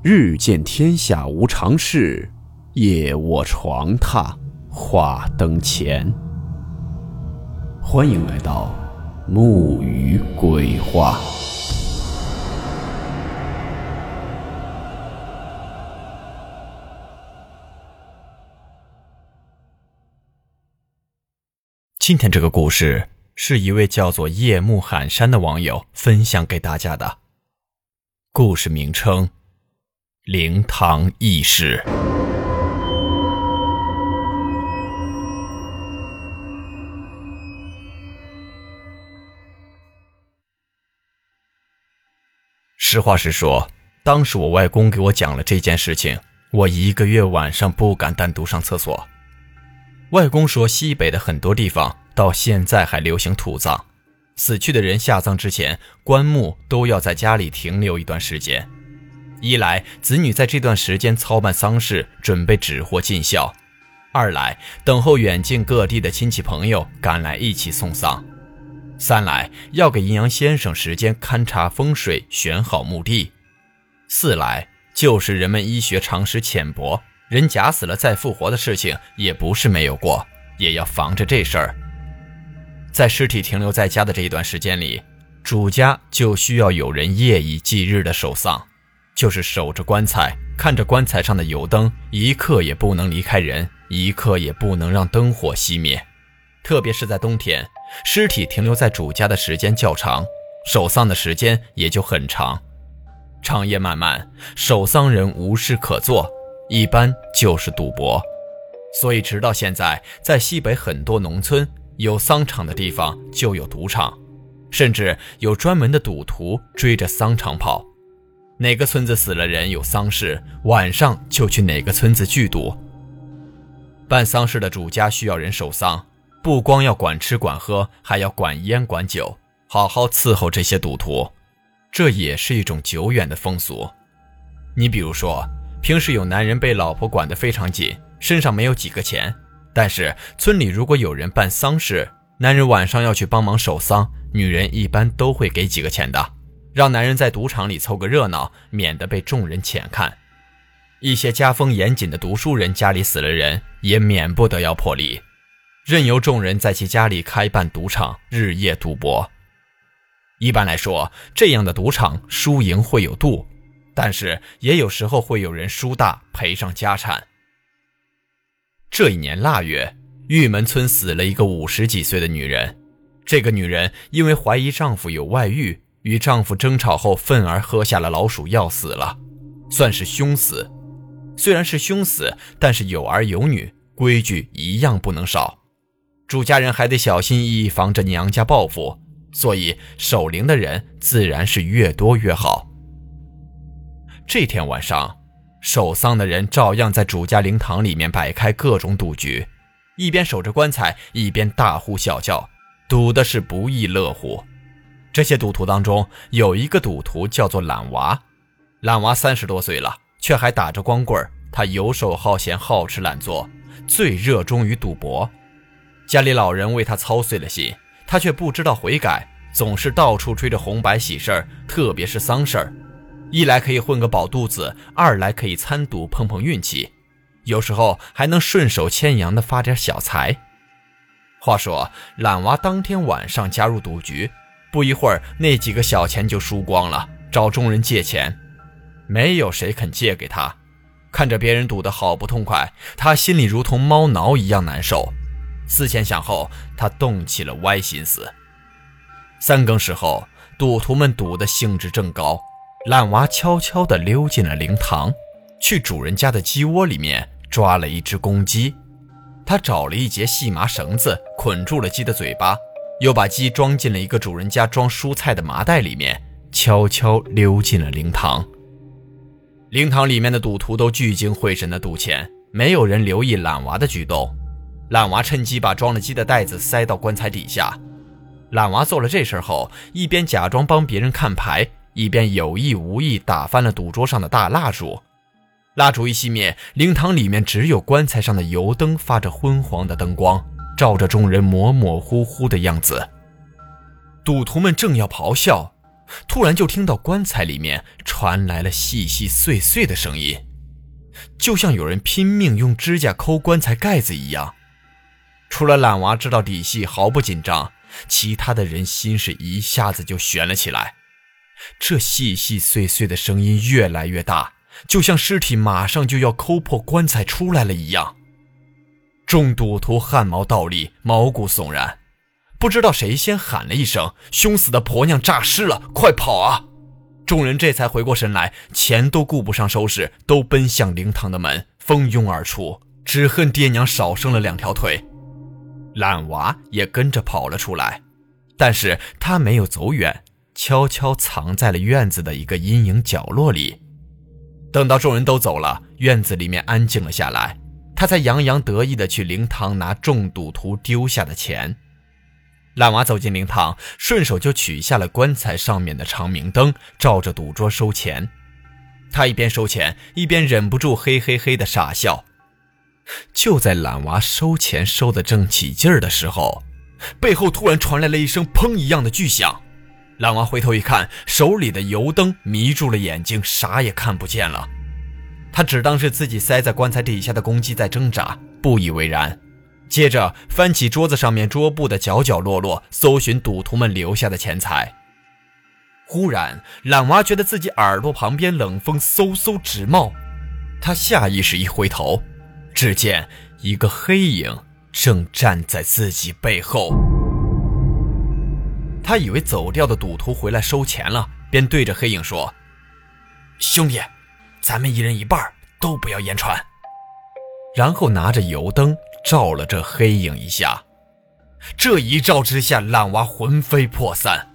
日见天下无常事，夜卧床榻话灯前。欢迎来到木鱼鬼话。今天这个故事是一位叫做夜幕寒山的网友分享给大家的。故事名称。灵堂异事。实话实说，当时我外公给我讲了这件事情，我一个月晚上不敢单独上厕所。外公说，西北的很多地方到现在还流行土葬，死去的人下葬之前，棺木都要在家里停留一段时间。一来，子女在这段时间操办丧事，准备纸货尽孝；二来，等候远近各地的亲戚朋友赶来一起送丧；三来，要给阴阳先生时间勘察风水，选好墓地；四来，就是人们医学常识浅薄，人假死了再复活的事情也不是没有过，也要防着这事儿。在尸体停留在家的这一段时间里，主家就需要有人夜以继日的守丧。就是守着棺材，看着棺材上的油灯，一刻也不能离开人，一刻也不能让灯火熄灭。特别是在冬天，尸体停留在主家的时间较长，守丧的时间也就很长。长夜漫漫，守丧人无事可做，一般就是赌博。所以，直到现在，在西北很多农村，有丧场的地方就有赌场，甚至有专门的赌徒追着丧场跑。哪个村子死了人有丧事，晚上就去哪个村子聚赌。办丧事的主家需要人守丧，不光要管吃管喝，还要管烟管酒，好好伺候这些赌徒。这也是一种久远的风俗。你比如说，平时有男人被老婆管得非常紧，身上没有几个钱，但是村里如果有人办丧事，男人晚上要去帮忙守丧，女人一般都会给几个钱的。让男人在赌场里凑个热闹，免得被众人浅看。一些家风严谨的读书人家里死了人，也免不得要破例，任由众人在其家里开办赌场，日夜赌博。一般来说，这样的赌场输赢会有度，但是也有时候会有人输大赔上家产。这一年腊月，玉门村死了一个五十几岁的女人，这个女人因为怀疑丈夫有外遇。与丈夫争吵后，愤而喝下了老鼠药，死了，算是凶死。虽然是凶死，但是有儿有女，规矩一样不能少。主家人还得小心翼翼，防着娘家报复，所以守灵的人自然是越多越好。这天晚上，守丧的人照样在主家灵堂里面摆开各种赌局，一边守着棺材，一边大呼小叫，赌的是不亦乐乎。这些赌徒当中有一个赌徒叫做懒娃，懒娃三十多岁了，却还打着光棍他游手好闲，好吃懒做，最热衷于赌博。家里老人为他操碎了心，他却不知道悔改，总是到处吹着红白喜事儿，特别是丧事儿。一来可以混个饱肚子，二来可以参赌碰碰运气，有时候还能顺手牵羊的发点小财。话说，懒娃当天晚上加入赌局。不一会儿，那几个小钱就输光了，找众人借钱，没有谁肯借给他。看着别人赌得好不痛快，他心里如同猫挠一样难受。思前想后，他动起了歪心思。三更时候，赌徒们赌的兴致正高，烂娃悄悄地溜进了灵堂，去主人家的鸡窝里面抓了一只公鸡。他找了一截细麻绳子，捆住了鸡的嘴巴。又把鸡装进了一个主人家装蔬菜的麻袋里面，悄悄溜进了灵堂。灵堂里面的赌徒都聚精会神地赌钱，没有人留意懒娃的举动。懒娃趁机把装了鸡的袋子塞到棺材底下。懒娃做了这事后，一边假装帮别人看牌，一边有意无意打翻了赌桌上的大蜡烛。蜡烛一熄灭，灵堂里面只有棺材上的油灯发着昏黄的灯光。照着众人模模糊糊的样子，赌徒们正要咆哮，突然就听到棺材里面传来了细细碎碎的声音，就像有人拼命用指甲抠棺材盖子一样。除了懒娃知道底细，毫不紧张，其他的人心是一下子就悬了起来。这细细碎碎的声音越来越大，就像尸体马上就要抠破棺材出来了一样。众赌徒汗毛倒立，毛骨悚然。不知道谁先喊了一声：“凶死的婆娘诈尸了，快跑啊！”众人这才回过神来，钱都顾不上收拾，都奔向灵堂的门，蜂拥而出，只恨爹娘少生了两条腿。懒娃也跟着跑了出来，但是他没有走远，悄悄藏在了院子的一个阴影角落里。等到众人都走了，院子里面安静了下来，他才洋洋得意地去灵堂拿众赌徒丢下的钱。懒娃走进灵堂，顺手就取下了棺材上面的长明灯，照着赌桌收钱。他一边收钱，一边忍不住嘿嘿嘿的傻笑。就在懒娃收钱收得正起劲儿的时候，背后突然传来了一声“砰”一样的巨响。懒娃回头一看，手里的油灯迷住了眼睛，啥也看不见了。他只当是自己塞在棺材底下的公鸡在挣扎，不以为然。接着翻起桌子上面桌布的角角落落，搜寻赌徒们留下的钱财。忽然，懒娃觉得自己耳朵旁边冷风嗖嗖直冒，他下意识一回头，只见一个黑影正站在自己背后。他以为走掉的赌徒回来收钱了，便对着黑影说：“兄弟，咱们一人一半，都不要言传。”然后拿着油灯。照了这黑影一下，这一照之下，烂娃魂飞魄散。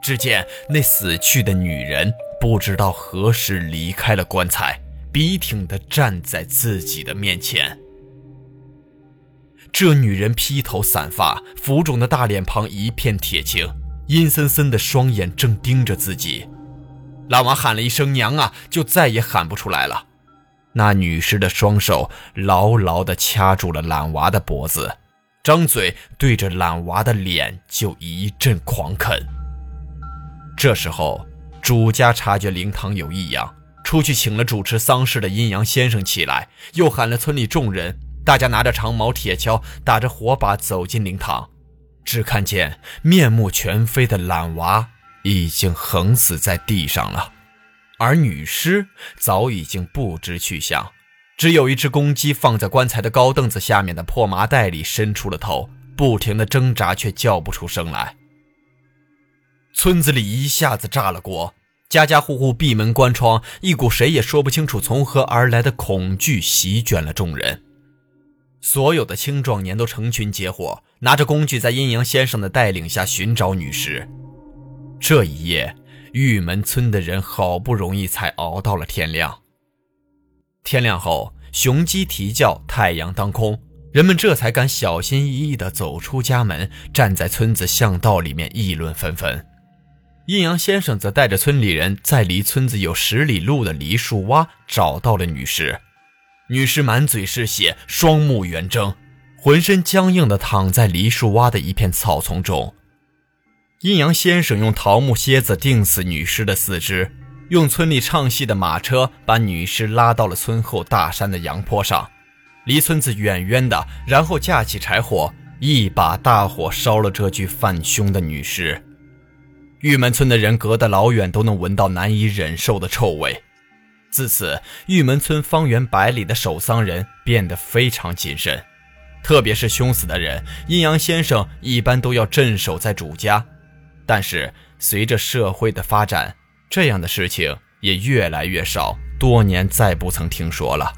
只见那死去的女人不知道何时离开了棺材，笔挺地站在自己的面前。这女人披头散发，浮肿的大脸庞一片铁青，阴森森的双眼正盯着自己。懒娃喊了一声“娘啊”，就再也喊不出来了。那女尸的双手牢牢地掐住了懒娃的脖子，张嘴对着懒娃的脸就一阵狂啃。这时候，主家察觉灵堂有异样，出去请了主持丧事的阴阳先生起来，又喊了村里众人，大家拿着长矛、铁锹，打着火把走进灵堂，只看见面目全非的懒娃已经横死在地上了。而女尸早已经不知去向，只有一只公鸡放在棺材的高凳子下面的破麻袋里伸出了头，不停的挣扎，却叫不出声来。村子里一下子炸了锅，家家户户闭门关窗，一股谁也说不清楚从何而来的恐惧席卷了众人。所有的青壮年都成群结伙，拿着工具在阴阳先生的带领下寻找女尸。这一夜。玉门村的人好不容易才熬到了天亮。天亮后，雄鸡啼叫，太阳当空，人们这才敢小心翼翼地走出家门，站在村子巷道里面议论纷纷。阴阳先生则带着村里人在离村子有十里路的梨树洼找到了女尸。女尸满嘴是血，双目圆睁，浑身僵硬地躺在梨树洼的一片草丛中。阴阳先生用桃木楔子钉死女尸的四肢，用村里唱戏的马车把女尸拉到了村后大山的阳坡上，离村子远远的，然后架起柴火，一把大火烧了这具犯凶的女尸。玉门村的人隔得老远都能闻到难以忍受的臭味。自此，玉门村方圆百里的守丧人变得非常谨慎，特别是凶死的人，阴阳先生一般都要镇守在主家。但是随着社会的发展，这样的事情也越来越少，多年再不曾听说了。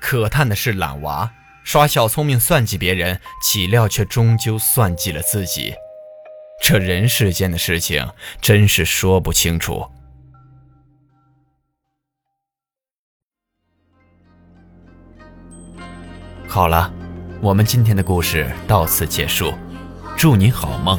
可叹的是，懒娃耍小聪明算计别人，岂料却终究算计了自己。这人世间的事情真是说不清楚。好了，我们今天的故事到此结束，祝你好梦。